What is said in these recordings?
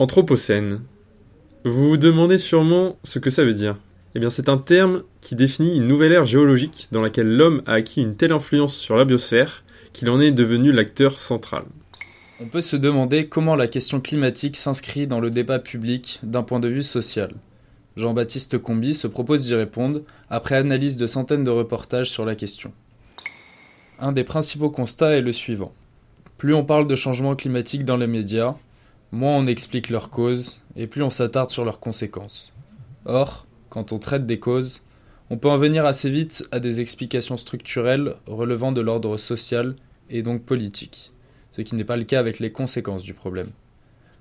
Anthropocène. Vous vous demandez sûrement ce que ça veut dire. Eh bien, c'est un terme qui définit une nouvelle ère géologique dans laquelle l'homme a acquis une telle influence sur la biosphère qu'il en est devenu l'acteur central. On peut se demander comment la question climatique s'inscrit dans le débat public d'un point de vue social. Jean-Baptiste Combi se propose d'y répondre après analyse de centaines de reportages sur la question. Un des principaux constats est le suivant. Plus on parle de changement climatique dans les médias, moins on explique leurs causes et plus on s'attarde sur leurs conséquences. Or, quand on traite des causes, on peut en venir assez vite à des explications structurelles relevant de l'ordre social et donc politique, ce qui n'est pas le cas avec les conséquences du problème.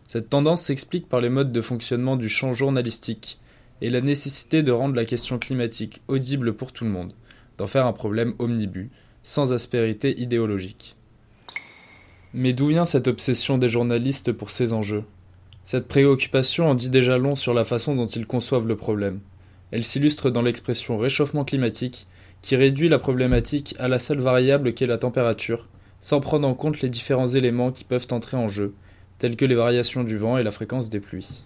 Cette tendance s'explique par les modes de fonctionnement du champ journalistique et la nécessité de rendre la question climatique audible pour tout le monde, d'en faire un problème omnibus, sans aspérité idéologique. Mais d'où vient cette obsession des journalistes pour ces enjeux? Cette préoccupation en dit déjà long sur la façon dont ils conçoivent le problème. Elle s'illustre dans l'expression réchauffement climatique, qui réduit la problématique à la seule variable qu'est la température, sans prendre en compte les différents éléments qui peuvent entrer en jeu, tels que les variations du vent et la fréquence des pluies.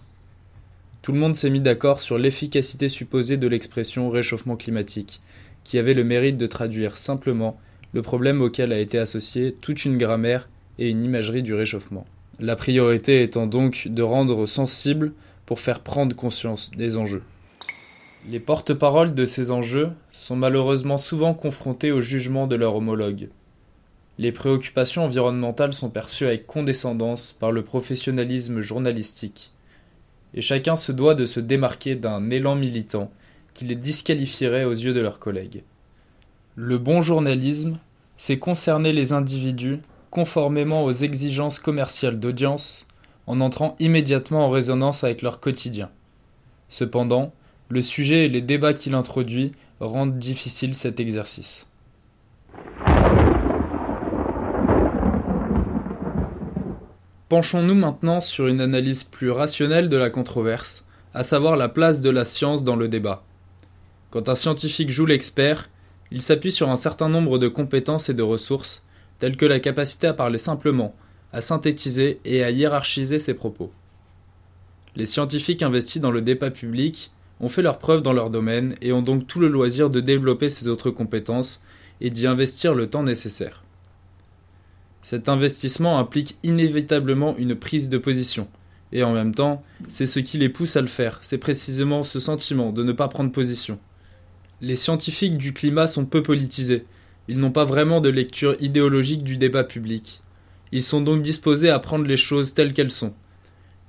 Tout le monde s'est mis d'accord sur l'efficacité supposée de l'expression réchauffement climatique, qui avait le mérite de traduire simplement le problème auquel a été associée toute une grammaire et une imagerie du réchauffement. La priorité étant donc de rendre sensible pour faire prendre conscience des enjeux. Les porte-paroles de ces enjeux sont malheureusement souvent confrontés au jugement de leurs homologues. Les préoccupations environnementales sont perçues avec condescendance par le professionnalisme journalistique, et chacun se doit de se démarquer d'un élan militant qui les disqualifierait aux yeux de leurs collègues. Le bon journalisme, c'est concerner les individus conformément aux exigences commerciales d'audience, en entrant immédiatement en résonance avec leur quotidien. Cependant, le sujet et les débats qu'il introduit rendent difficile cet exercice. Penchons-nous maintenant sur une analyse plus rationnelle de la controverse, à savoir la place de la science dans le débat. Quand un scientifique joue l'expert, il s'appuie sur un certain nombre de compétences et de ressources, telles que la capacité à parler simplement, à synthétiser et à hiérarchiser ses propos. Les scientifiques investis dans le débat public ont fait leurs preuves dans leur domaine et ont donc tout le loisir de développer ces autres compétences et d'y investir le temps nécessaire. Cet investissement implique inévitablement une prise de position, et en même temps, c'est ce qui les pousse à le faire, c'est précisément ce sentiment de ne pas prendre position. Les scientifiques du climat sont peu politisés, ils n'ont pas vraiment de lecture idéologique du débat public. Ils sont donc disposés à prendre les choses telles qu'elles sont.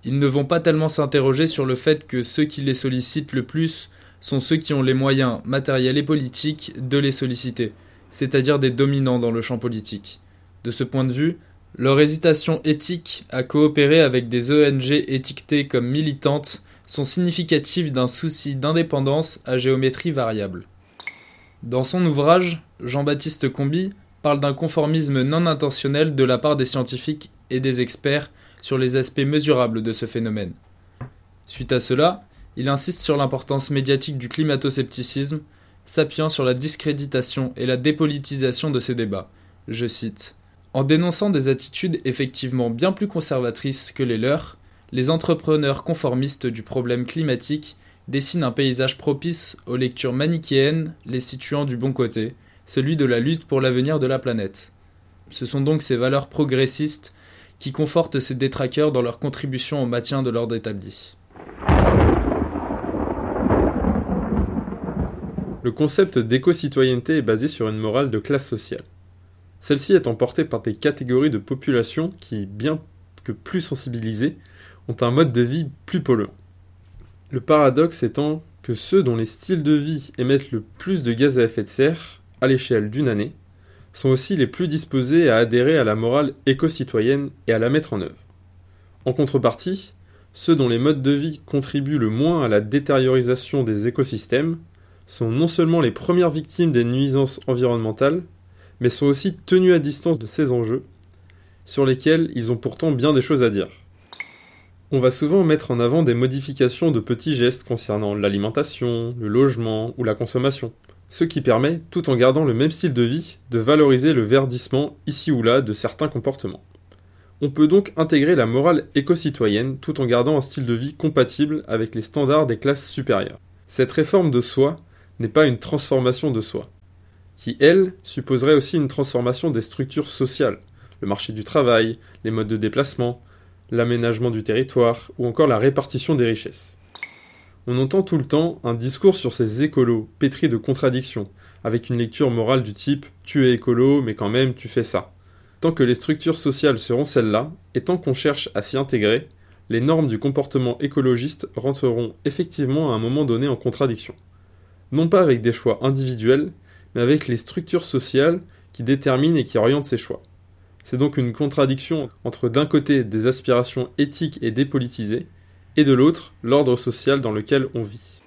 Ils ne vont pas tellement s'interroger sur le fait que ceux qui les sollicitent le plus sont ceux qui ont les moyens matériels et politiques de les solliciter, c'est-à-dire des dominants dans le champ politique. De ce point de vue, leur hésitation éthique à coopérer avec des ONG étiquetées comme militantes sont significatives d'un souci d'indépendance à géométrie variable. Dans son ouvrage, Jean-Baptiste Combi parle d'un conformisme non intentionnel de la part des scientifiques et des experts sur les aspects mesurables de ce phénomène. Suite à cela, il insiste sur l'importance médiatique du climato-scepticisme, s'appuyant sur la discréditation et la dépolitisation de ces débats. Je cite en dénonçant des attitudes effectivement bien plus conservatrices que les leurs, les entrepreneurs conformistes du problème climatique dessinent un paysage propice aux lectures manichéennes les situant du bon côté, celui de la lutte pour l'avenir de la planète. Ce sont donc ces valeurs progressistes qui confortent ces détraqueurs dans leur contribution au maintien de l'ordre établi. Le concept d'éco-citoyenneté est basé sur une morale de classe sociale. Celle-ci étant portée par des catégories de population qui, bien que plus sensibilisées, ont un mode de vie plus polluant. Le paradoxe étant que ceux dont les styles de vie émettent le plus de gaz à effet de serre, à l'échelle d'une année, sont aussi les plus disposés à adhérer à la morale éco-citoyenne et à la mettre en œuvre. En contrepartie, ceux dont les modes de vie contribuent le moins à la détériorisation des écosystèmes sont non seulement les premières victimes des nuisances environnementales, mais sont aussi tenus à distance de ces enjeux, sur lesquels ils ont pourtant bien des choses à dire. On va souvent mettre en avant des modifications de petits gestes concernant l'alimentation, le logement ou la consommation, ce qui permet, tout en gardant le même style de vie, de valoriser le verdissement ici ou là de certains comportements. On peut donc intégrer la morale éco-citoyenne tout en gardant un style de vie compatible avec les standards des classes supérieures. Cette réforme de soi n'est pas une transformation de soi, qui, elle, supposerait aussi une transformation des structures sociales, le marché du travail, les modes de déplacement, l'aménagement du territoire ou encore la répartition des richesses. On entend tout le temps un discours sur ces écolos pétris de contradictions, avec une lecture morale du type tu es écolo mais quand même tu fais ça. Tant que les structures sociales seront celles-là, et tant qu'on cherche à s'y intégrer, les normes du comportement écologiste rentreront effectivement à un moment donné en contradiction. Non pas avec des choix individuels, mais avec les structures sociales qui déterminent et qui orientent ces choix. C'est donc une contradiction entre d'un côté des aspirations éthiques et dépolitisées, et de l'autre l'ordre social dans lequel on vit.